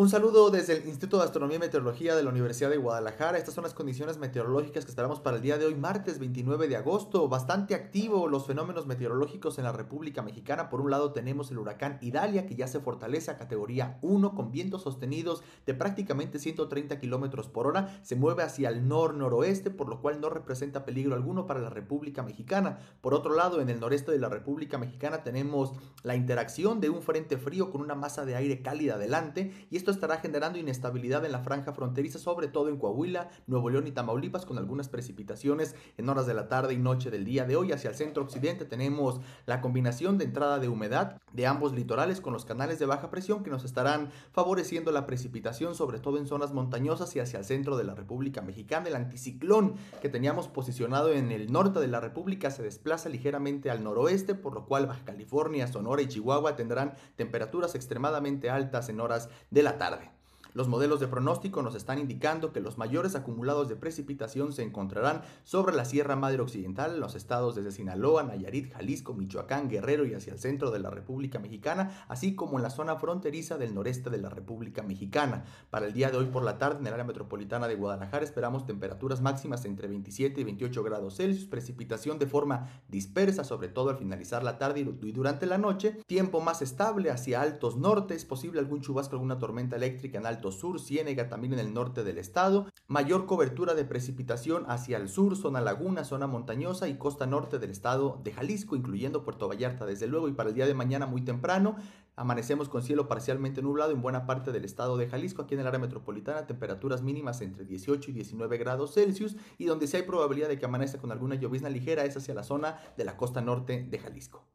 Un saludo desde el Instituto de Astronomía y Meteorología de la Universidad de Guadalajara. Estas son las condiciones meteorológicas que esperamos para el día de hoy, martes 29 de agosto. Bastante activo los fenómenos meteorológicos en la República Mexicana. Por un lado tenemos el huracán Idalia que ya se fortalece a categoría 1 con vientos sostenidos de prácticamente 130 kilómetros por hora. Se mueve hacia el nor-noroeste, por lo cual no representa peligro alguno para la República Mexicana. Por otro lado, en el noreste de la República Mexicana tenemos la interacción de un frente frío con una masa de aire cálida adelante y esto estará generando inestabilidad en la franja fronteriza, sobre todo en Coahuila, Nuevo León y Tamaulipas, con algunas precipitaciones en horas de la tarde y noche del día de hoy. Hacia el centro occidente tenemos la combinación de entrada de humedad de ambos litorales con los canales de baja presión que nos estarán favoreciendo la precipitación, sobre todo en zonas montañosas y hacia el centro de la República Mexicana. El anticiclón que teníamos posicionado en el norte de la República se desplaza ligeramente al noroeste, por lo cual Baja California, Sonora y Chihuahua tendrán temperaturas extremadamente altas en horas de la tarde. Los modelos de pronóstico nos están indicando que los mayores acumulados de precipitación se encontrarán sobre la Sierra Madre Occidental, los estados desde Sinaloa, Nayarit, Jalisco, Michoacán, Guerrero y hacia el centro de la República Mexicana, así como en la zona fronteriza del noreste de la República Mexicana. Para el día de hoy por la tarde en el área metropolitana de Guadalajara esperamos temperaturas máximas entre 27 y 28 grados Celsius, precipitación de forma dispersa, sobre todo al finalizar la tarde y durante la noche, tiempo más estable hacia altos nortes, posible algún chubasco, alguna tormenta eléctrica en alto Sur, Ciénega también en el norte del estado, mayor cobertura de precipitación hacia el sur, zona laguna, zona montañosa y costa norte del estado de Jalisco, incluyendo Puerto Vallarta desde luego y para el día de mañana muy temprano amanecemos con cielo parcialmente nublado en buena parte del estado de Jalisco, aquí en el área metropolitana, temperaturas mínimas entre 18 y 19 grados Celsius y donde sí hay probabilidad de que amanezca con alguna llovizna ligera es hacia la zona de la costa norte de Jalisco.